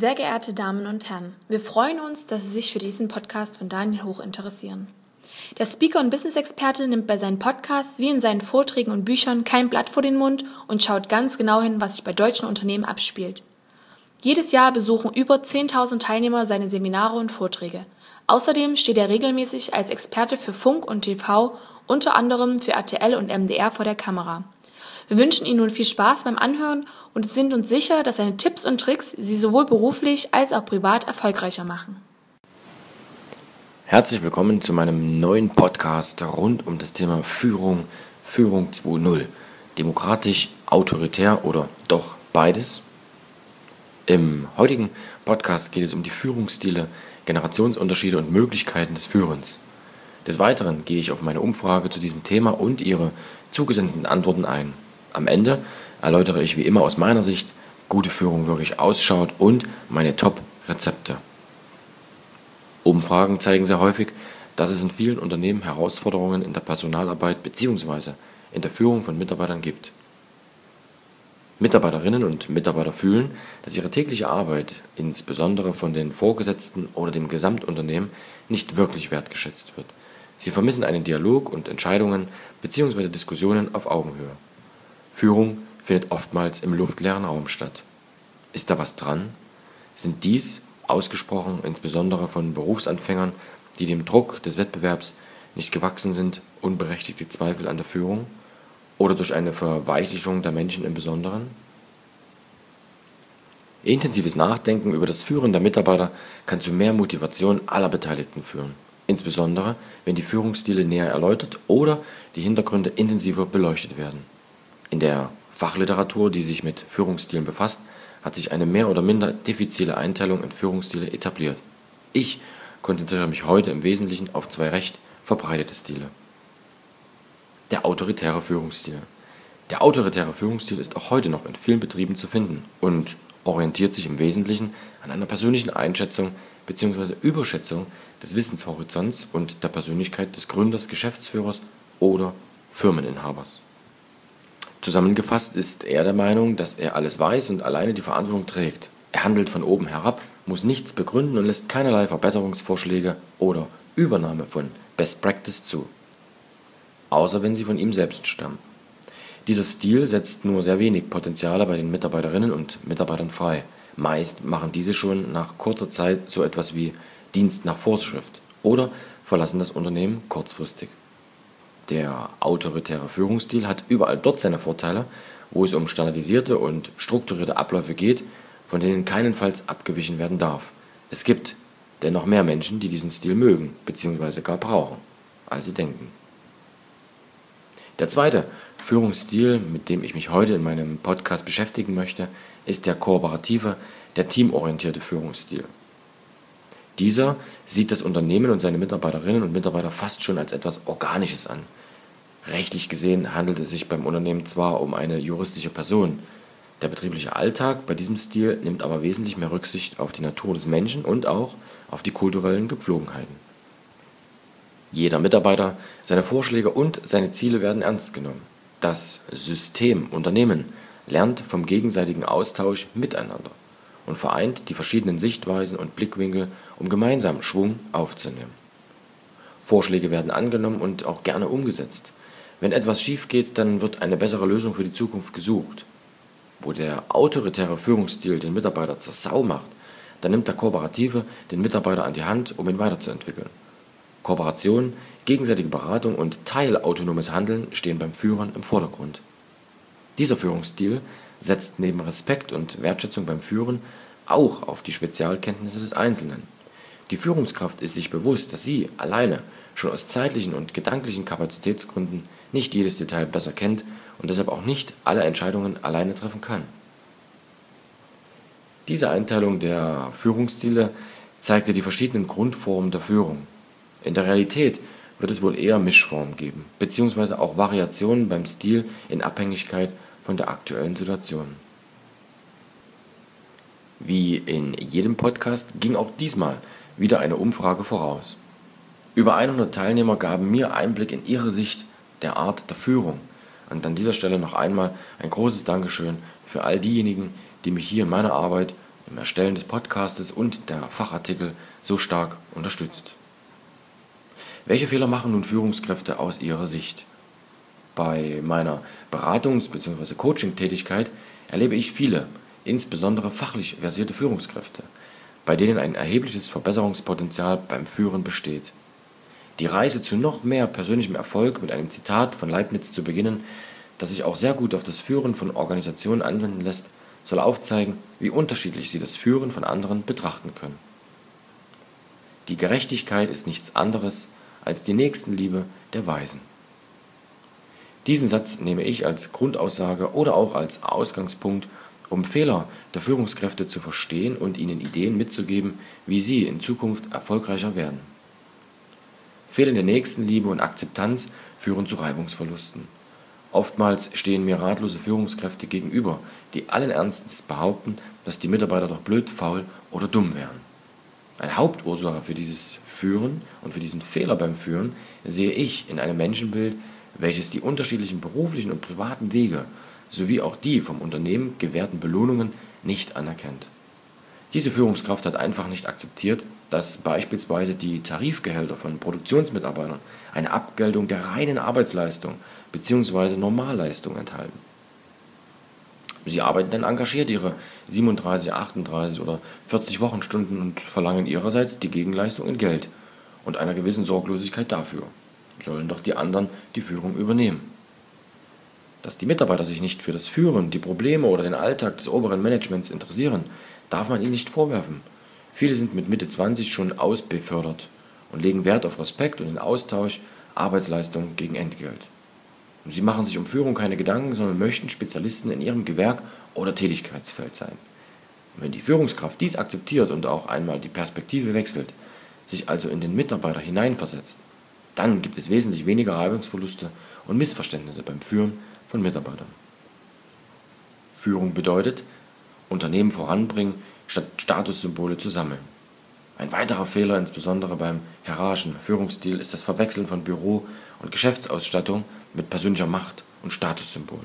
Sehr geehrte Damen und Herren, wir freuen uns, dass Sie sich für diesen Podcast von Daniel Hoch interessieren. Der Speaker und Business-Experte nimmt bei seinen Podcasts wie in seinen Vorträgen und Büchern kein Blatt vor den Mund und schaut ganz genau hin, was sich bei deutschen Unternehmen abspielt. Jedes Jahr besuchen über 10.000 Teilnehmer seine Seminare und Vorträge. Außerdem steht er regelmäßig als Experte für Funk und TV, unter anderem für RTL und MDR vor der Kamera. Wir wünschen Ihnen nun viel Spaß beim Anhören und sind uns sicher, dass seine Tipps und Tricks Sie sowohl beruflich als auch privat erfolgreicher machen. Herzlich willkommen zu meinem neuen Podcast rund um das Thema Führung, Führung 2.0. Demokratisch, autoritär oder doch beides? Im heutigen Podcast geht es um die Führungsstile, Generationsunterschiede und Möglichkeiten des Führens. Des Weiteren gehe ich auf meine Umfrage zu diesem Thema und ihre zugesendeten Antworten ein. Am Ende erläutere ich wie immer aus meiner Sicht, gute Führung wirklich ausschaut und meine Top-Rezepte. Umfragen zeigen sehr häufig, dass es in vielen Unternehmen Herausforderungen in der Personalarbeit bzw. in der Führung von Mitarbeitern gibt. Mitarbeiterinnen und Mitarbeiter fühlen, dass ihre tägliche Arbeit, insbesondere von den Vorgesetzten oder dem Gesamtunternehmen, nicht wirklich wertgeschätzt wird. Sie vermissen einen Dialog und Entscheidungen bzw. Diskussionen auf Augenhöhe. Führung findet oftmals im luftleeren Raum statt. Ist da was dran? Sind dies, ausgesprochen insbesondere von Berufsanfängern, die dem Druck des Wettbewerbs nicht gewachsen sind, unberechtigte Zweifel an der Führung oder durch eine Verweichlichung der Menschen im Besonderen? Intensives Nachdenken über das Führen der Mitarbeiter kann zu mehr Motivation aller Beteiligten führen, insbesondere wenn die Führungsstile näher erläutert oder die Hintergründe intensiver beleuchtet werden. In der Fachliteratur, die sich mit Führungsstilen befasst, hat sich eine mehr oder minder diffizile Einteilung in Führungsstile etabliert. Ich konzentriere mich heute im Wesentlichen auf zwei recht verbreitete Stile. Der autoritäre Führungsstil. Der autoritäre Führungsstil ist auch heute noch in vielen Betrieben zu finden und orientiert sich im Wesentlichen an einer persönlichen Einschätzung bzw. Überschätzung des Wissenshorizonts und der Persönlichkeit des Gründers, Geschäftsführers oder Firmeninhabers. Zusammengefasst ist er der Meinung, dass er alles weiß und alleine die Verantwortung trägt. Er handelt von oben herab, muss nichts begründen und lässt keinerlei Verbesserungsvorschläge oder Übernahme von Best Practice zu. Außer wenn sie von ihm selbst stammen. Dieser Stil setzt nur sehr wenig Potenziale bei den Mitarbeiterinnen und Mitarbeitern frei. Meist machen diese schon nach kurzer Zeit so etwas wie Dienst nach Vorschrift oder verlassen das Unternehmen kurzfristig. Der autoritäre Führungsstil hat überall dort seine Vorteile, wo es um standardisierte und strukturierte Abläufe geht, von denen keinenfalls abgewichen werden darf. Es gibt dennoch mehr Menschen, die diesen Stil mögen bzw. gar brauchen, als sie denken. Der zweite Führungsstil, mit dem ich mich heute in meinem Podcast beschäftigen möchte, ist der kooperative, der teamorientierte Führungsstil. Dieser sieht das Unternehmen und seine Mitarbeiterinnen und Mitarbeiter fast schon als etwas Organisches an. Rechtlich gesehen handelt es sich beim Unternehmen zwar um eine juristische Person, der betriebliche Alltag bei diesem Stil nimmt aber wesentlich mehr Rücksicht auf die Natur des Menschen und auch auf die kulturellen Gepflogenheiten. Jeder Mitarbeiter, seine Vorschläge und seine Ziele werden ernst genommen. Das System Unternehmen lernt vom gegenseitigen Austausch miteinander und vereint die verschiedenen Sichtweisen und Blickwinkel, um gemeinsam Schwung aufzunehmen. Vorschläge werden angenommen und auch gerne umgesetzt. Wenn etwas schief geht, dann wird eine bessere Lösung für die Zukunft gesucht. Wo der autoritäre Führungsstil den Mitarbeiter zur Sau macht, dann nimmt der Kooperative den Mitarbeiter an die Hand, um ihn weiterzuentwickeln. Kooperation, gegenseitige Beratung und teilautonomes Handeln stehen beim Führen im Vordergrund. Dieser Führungsstil setzt neben Respekt und Wertschätzung beim Führen auch auf die Spezialkenntnisse des Einzelnen. Die Führungskraft ist sich bewusst, dass sie alleine schon aus zeitlichen und gedanklichen Kapazitätsgründen nicht jedes Detail besser kennt und deshalb auch nicht alle Entscheidungen alleine treffen kann. Diese Einteilung der Führungsstile zeigte die verschiedenen Grundformen der Führung. In der Realität wird es wohl eher Mischformen geben, beziehungsweise auch Variationen beim Stil in Abhängigkeit von der aktuellen Situation. Wie in jedem Podcast ging auch diesmal wieder eine Umfrage voraus. Über 100 Teilnehmer gaben mir Einblick in ihre Sicht der Art der Führung. Und an dieser Stelle noch einmal ein großes Dankeschön für all diejenigen, die mich hier in meiner Arbeit im Erstellen des Podcastes und der Fachartikel so stark unterstützt. Welche Fehler machen nun Führungskräfte aus ihrer Sicht? Bei meiner Beratungs- bzw. Coaching-Tätigkeit erlebe ich viele, insbesondere fachlich versierte Führungskräfte, bei denen ein erhebliches Verbesserungspotenzial beim Führen besteht. Die Reise zu noch mehr persönlichem Erfolg mit einem Zitat von Leibniz zu beginnen, das sich auch sehr gut auf das Führen von Organisationen anwenden lässt, soll aufzeigen, wie unterschiedlich sie das Führen von anderen betrachten können. Die Gerechtigkeit ist nichts anderes als die Nächstenliebe der Weisen. Diesen Satz nehme ich als Grundaussage oder auch als Ausgangspunkt, um Fehler der Führungskräfte zu verstehen und ihnen Ideen mitzugeben, wie sie in Zukunft erfolgreicher werden. Fehlende Nächstenliebe und Akzeptanz führen zu Reibungsverlusten. Oftmals stehen mir ratlose Führungskräfte gegenüber, die allen Ernstes behaupten, dass die Mitarbeiter doch blöd, faul oder dumm wären. Eine Hauptursache für dieses Führen und für diesen Fehler beim Führen sehe ich in einem Menschenbild, welches die unterschiedlichen beruflichen und privaten Wege sowie auch die vom Unternehmen gewährten Belohnungen nicht anerkennt. Diese Führungskraft hat einfach nicht akzeptiert, dass beispielsweise die Tarifgehälter von Produktionsmitarbeitern eine Abgeltung der reinen Arbeitsleistung bzw. Normalleistung enthalten. Sie arbeiten dann engagiert ihre 37, 38 oder 40 Wochenstunden und verlangen ihrerseits die Gegenleistung in Geld und einer gewissen Sorglosigkeit dafür. Sollen doch die anderen die Führung übernehmen. Dass die Mitarbeiter sich nicht für das Führen, die Probleme oder den Alltag des oberen Managements interessieren, darf man ihnen nicht vorwerfen. Viele sind mit Mitte 20 schon ausbefördert und legen Wert auf Respekt und den Austausch Arbeitsleistung gegen Entgelt. Sie machen sich um Führung keine Gedanken, sondern möchten Spezialisten in ihrem Gewerk oder Tätigkeitsfeld sein. Wenn die Führungskraft dies akzeptiert und auch einmal die Perspektive wechselt, sich also in den Mitarbeiter hineinversetzt, dann gibt es wesentlich weniger Reibungsverluste und Missverständnisse beim Führen von Mitarbeitern. Führung bedeutet, Unternehmen voranbringen, statt Statussymbole zu sammeln. Ein weiterer Fehler, insbesondere beim hierarchischen Führungsstil, ist das Verwechseln von Büro- und Geschäftsausstattung mit persönlicher Macht und Statussymbol.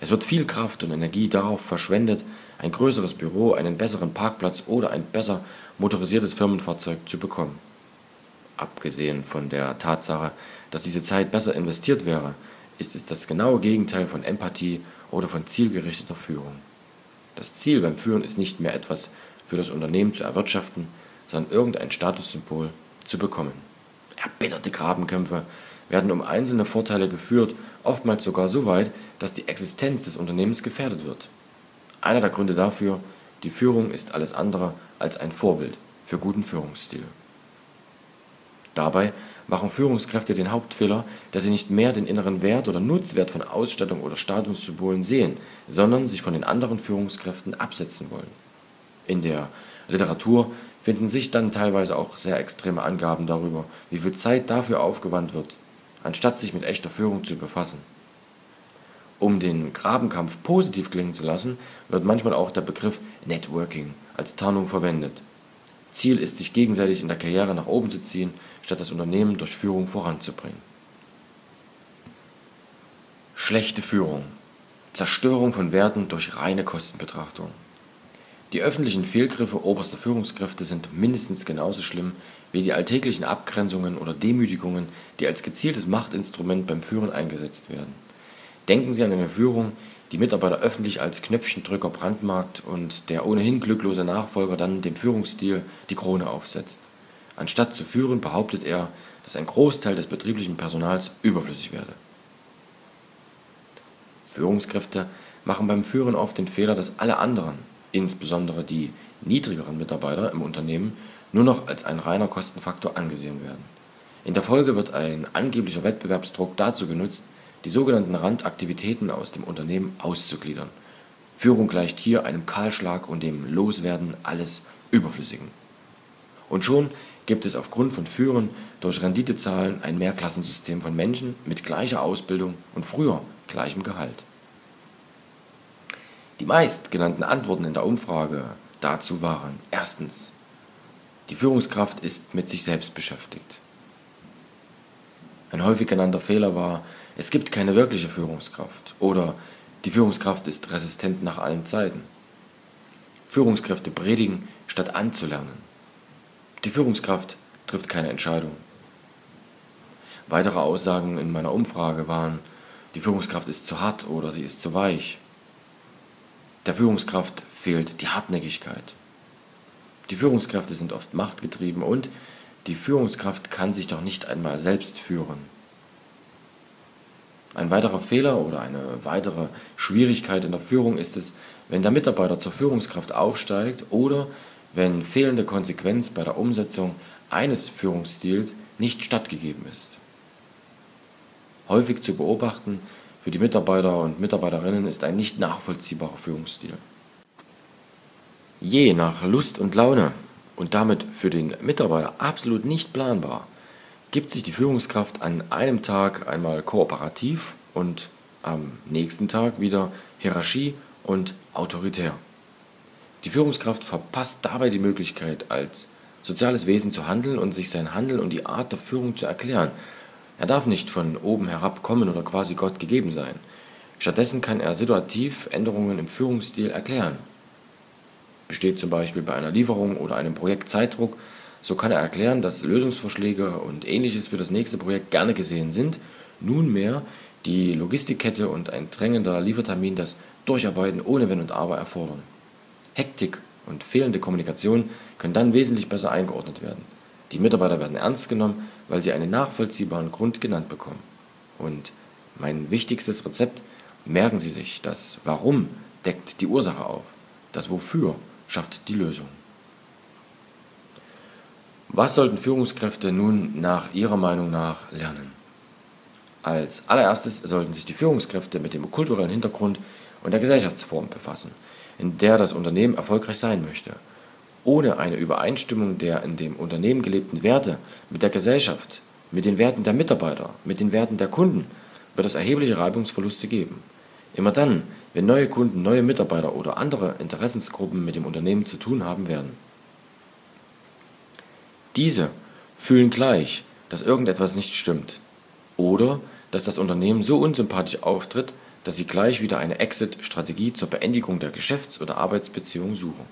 Es wird viel Kraft und Energie darauf verschwendet, ein größeres Büro, einen besseren Parkplatz oder ein besser motorisiertes Firmenfahrzeug zu bekommen. Abgesehen von der Tatsache, dass diese Zeit besser investiert wäre, ist es das genaue Gegenteil von Empathie oder von zielgerichteter Führung. Das Ziel beim Führen ist nicht mehr etwas für das Unternehmen zu erwirtschaften, sondern irgendein Statussymbol zu bekommen. Erbitterte Grabenkämpfe werden um einzelne Vorteile geführt, oftmals sogar so weit, dass die Existenz des Unternehmens gefährdet wird. Einer der Gründe dafür, die Führung ist alles andere als ein Vorbild für guten Führungsstil. Dabei machen Führungskräfte den Hauptfehler, dass sie nicht mehr den inneren Wert oder Nutzwert von Ausstattung oder Statussymbolen sehen, sondern sich von den anderen Führungskräften absetzen wollen. In der Literatur finden sich dann teilweise auch sehr extreme Angaben darüber, wie viel Zeit dafür aufgewandt wird, anstatt sich mit echter Führung zu befassen. Um den Grabenkampf positiv klingen zu lassen, wird manchmal auch der Begriff Networking als Tarnung verwendet. Ziel ist, sich gegenseitig in der Karriere nach oben zu ziehen, statt das Unternehmen durch Führung voranzubringen. Schlechte Führung. Zerstörung von Werten durch reine Kostenbetrachtung. Die öffentlichen Fehlgriffe oberster Führungskräfte sind mindestens genauso schlimm wie die alltäglichen Abgrenzungen oder Demütigungen, die als gezieltes Machtinstrument beim Führen eingesetzt werden. Denken Sie an eine Führung, die Mitarbeiter öffentlich als Knöpfchendrücker brandmarkt und der ohnehin glücklose Nachfolger dann dem Führungsstil die Krone aufsetzt. Anstatt zu führen, behauptet er, dass ein Großteil des betrieblichen Personals überflüssig werde. Führungskräfte machen beim Führen oft den Fehler, dass alle anderen, insbesondere die niedrigeren Mitarbeiter im Unternehmen, nur noch als ein reiner Kostenfaktor angesehen werden. In der Folge wird ein angeblicher Wettbewerbsdruck dazu genutzt, die sogenannten Randaktivitäten aus dem Unternehmen auszugliedern. Führung gleicht hier einem Kahlschlag und dem Loswerden alles Überflüssigen. Und schon gibt es aufgrund von Führen durch Renditezahlen ein Mehrklassensystem von Menschen mit gleicher Ausbildung und früher gleichem Gehalt. Die meist genannten Antworten in der Umfrage dazu waren erstens, die Führungskraft ist mit sich selbst beschäftigt. Ein häufig genannter Fehler war, es gibt keine wirkliche Führungskraft oder die Führungskraft ist resistent nach allen Zeiten. Führungskräfte predigen, statt anzulernen. Die Führungskraft trifft keine Entscheidung. Weitere Aussagen in meiner Umfrage waren, die Führungskraft ist zu hart oder sie ist zu weich. Der Führungskraft fehlt die Hartnäckigkeit. Die Führungskräfte sind oft machtgetrieben und die Führungskraft kann sich doch nicht einmal selbst führen. Ein weiterer Fehler oder eine weitere Schwierigkeit in der Führung ist es, wenn der Mitarbeiter zur Führungskraft aufsteigt oder wenn fehlende Konsequenz bei der Umsetzung eines Führungsstils nicht stattgegeben ist. Häufig zu beobachten für die Mitarbeiter und Mitarbeiterinnen ist ein nicht nachvollziehbarer Führungsstil. Je nach Lust und Laune und damit für den Mitarbeiter absolut nicht planbar, gibt sich die Führungskraft an einem Tag einmal kooperativ und am nächsten Tag wieder Hierarchie und autoritär. Die Führungskraft verpasst dabei die Möglichkeit, als soziales Wesen zu handeln und sich sein Handeln und die Art der Führung zu erklären. Er darf nicht von oben herab kommen oder quasi Gott gegeben sein. Stattdessen kann er situativ Änderungen im Führungsstil erklären. Besteht zum Beispiel bei einer Lieferung oder einem Projekt Zeitdruck, so kann er erklären, dass Lösungsvorschläge und ähnliches für das nächste Projekt gerne gesehen sind, nunmehr die Logistikkette und ein drängender Liefertermin das Durcharbeiten ohne Wenn und Aber erfordern. Hektik und fehlende Kommunikation können dann wesentlich besser eingeordnet werden. Die Mitarbeiter werden ernst genommen, weil sie einen nachvollziehbaren Grund genannt bekommen. Und mein wichtigstes Rezept, merken Sie sich, das Warum deckt die Ursache auf, das Wofür schafft die Lösung. Was sollten Führungskräfte nun nach Ihrer Meinung nach lernen? Als allererstes sollten sich die Führungskräfte mit dem kulturellen Hintergrund und der Gesellschaftsform befassen in der das Unternehmen erfolgreich sein möchte. Ohne eine Übereinstimmung der in dem Unternehmen gelebten Werte mit der Gesellschaft, mit den Werten der Mitarbeiter, mit den Werten der Kunden wird es erhebliche Reibungsverluste geben. Immer dann, wenn neue Kunden, neue Mitarbeiter oder andere Interessensgruppen mit dem Unternehmen zu tun haben werden. Diese fühlen gleich, dass irgendetwas nicht stimmt oder dass das Unternehmen so unsympathisch auftritt, dass sie gleich wieder eine Exit-Strategie zur Beendigung der Geschäfts- oder Arbeitsbeziehung suchen.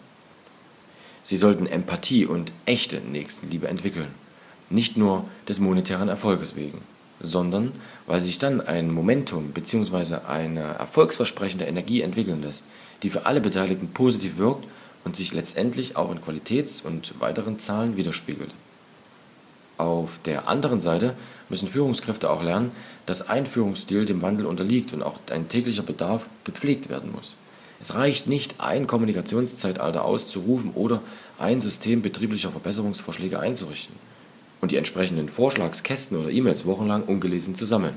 Sie sollten Empathie und echte Nächstenliebe entwickeln, nicht nur des monetären Erfolges wegen, sondern weil sich dann ein Momentum bzw. eine erfolgsversprechende Energie entwickeln lässt, die für alle Beteiligten positiv wirkt und sich letztendlich auch in Qualitäts- und weiteren Zahlen widerspiegelt. Auf der anderen Seite müssen Führungskräfte auch lernen, dass ein Führungsstil dem Wandel unterliegt und auch ein täglicher Bedarf gepflegt werden muss. Es reicht nicht, ein Kommunikationszeitalter auszurufen oder ein System betrieblicher Verbesserungsvorschläge einzurichten und die entsprechenden Vorschlagskästen oder E-Mails wochenlang ungelesen zu sammeln.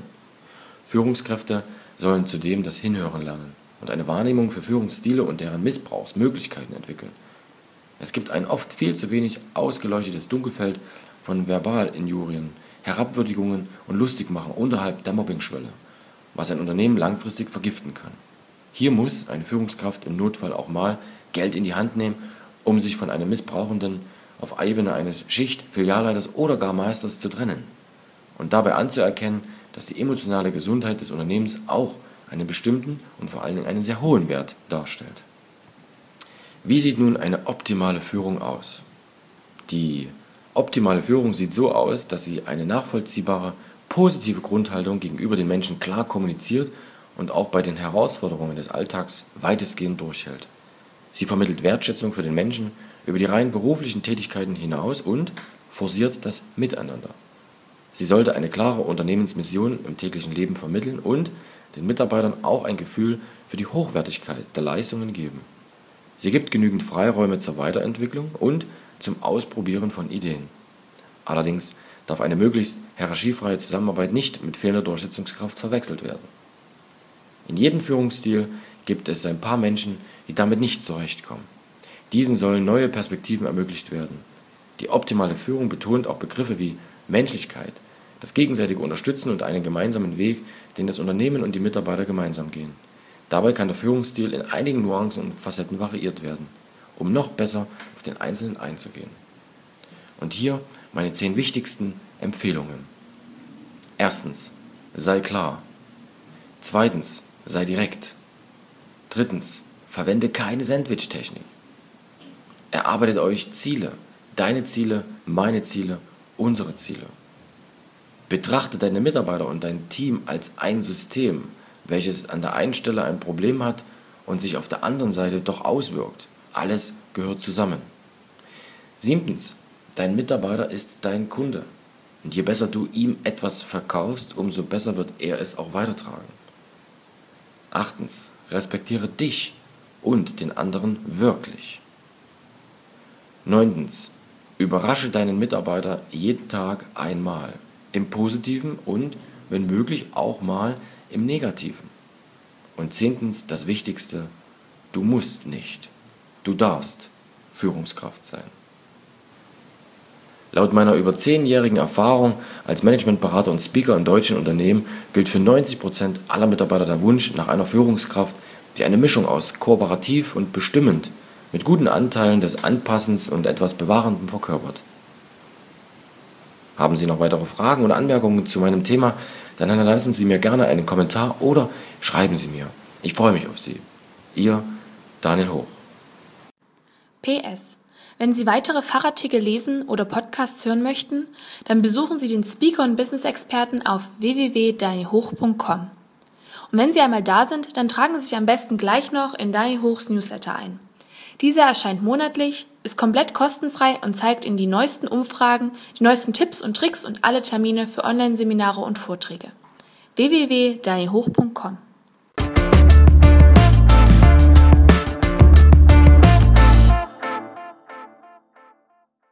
Führungskräfte sollen zudem das Hinhören lernen und eine Wahrnehmung für Führungsstile und deren Missbrauchsmöglichkeiten entwickeln. Es gibt ein oft viel zu wenig ausgeleuchtetes Dunkelfeld von Verbalinjurien, Herabwürdigungen und Lustigmachen unterhalb der Mobbingschwelle, was ein Unternehmen langfristig vergiften kann. Hier muss eine Führungskraft im Notfall auch mal Geld in die Hand nehmen, um sich von einem Missbrauchenden auf Ebene eines Schicht-, Filialleiters oder gar Meisters zu trennen und dabei anzuerkennen, dass die emotionale Gesundheit des Unternehmens auch einen bestimmten und vor allen Dingen einen sehr hohen Wert darstellt. Wie sieht nun eine optimale Führung aus? Die Optimale Führung sieht so aus, dass sie eine nachvollziehbare, positive Grundhaltung gegenüber den Menschen klar kommuniziert und auch bei den Herausforderungen des Alltags weitestgehend durchhält. Sie vermittelt Wertschätzung für den Menschen über die rein beruflichen Tätigkeiten hinaus und forciert das Miteinander. Sie sollte eine klare Unternehmensmission im täglichen Leben vermitteln und den Mitarbeitern auch ein Gefühl für die Hochwertigkeit der Leistungen geben. Sie gibt genügend Freiräume zur Weiterentwicklung und zum Ausprobieren von Ideen. Allerdings darf eine möglichst hierarchiefreie Zusammenarbeit nicht mit fehlender Durchsetzungskraft verwechselt werden. In jedem Führungsstil gibt es ein paar Menschen, die damit nicht zurechtkommen. Diesen sollen neue Perspektiven ermöglicht werden. Die optimale Führung betont auch Begriffe wie Menschlichkeit, das gegenseitige Unterstützen und einen gemeinsamen Weg, den das Unternehmen und die Mitarbeiter gemeinsam gehen. Dabei kann der Führungsstil in einigen Nuancen und Facetten variiert werden um noch besser auf den Einzelnen einzugehen. Und hier meine zehn wichtigsten Empfehlungen. Erstens, sei klar. Zweitens, sei direkt. Drittens, verwende keine Sandwich-Technik. Erarbeitet euch Ziele. Deine Ziele, meine Ziele, unsere Ziele. Betrachte deine Mitarbeiter und dein Team als ein System, welches an der einen Stelle ein Problem hat und sich auf der anderen Seite doch auswirkt. Alles gehört zusammen. Siebtens, dein Mitarbeiter ist dein Kunde. Und je besser du ihm etwas verkaufst, umso besser wird er es auch weitertragen. Achtens, respektiere dich und den anderen wirklich. Neuntens, überrasche deinen Mitarbeiter jeden Tag einmal, im positiven und, wenn möglich, auch mal im negativen. Und zehntens, das Wichtigste, du musst nicht, du darfst Führungskraft sein. Laut meiner über zehnjährigen Erfahrung als Managementberater und Speaker in deutschen Unternehmen gilt für 90 Prozent aller Mitarbeiter der Wunsch nach einer Führungskraft, die eine Mischung aus kooperativ und bestimmend mit guten Anteilen des Anpassens und etwas Bewahrendem verkörpert. Haben Sie noch weitere Fragen oder Anmerkungen zu meinem Thema, dann hinterlassen Sie mir gerne einen Kommentar oder schreiben Sie mir. Ich freue mich auf Sie. Ihr Daniel Hoch. PS. Wenn Sie weitere Fachartikel lesen oder Podcasts hören möchten, dann besuchen Sie den Speaker und Business Experten auf www.danielhoch.com. Und wenn Sie einmal da sind, dann tragen Sie sich am besten gleich noch in Daniel Hochs Newsletter ein. Dieser erscheint monatlich, ist komplett kostenfrei und zeigt Ihnen die neuesten Umfragen, die neuesten Tipps und Tricks und alle Termine für Online-Seminare und Vorträge. www.danielhoch.com